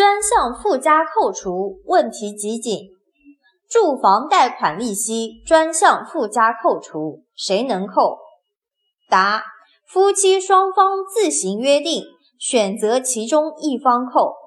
专项附加扣除问题集锦。住房贷款利息专项附加扣除谁能扣？答夫妻双方自行约定选择其中一方扣。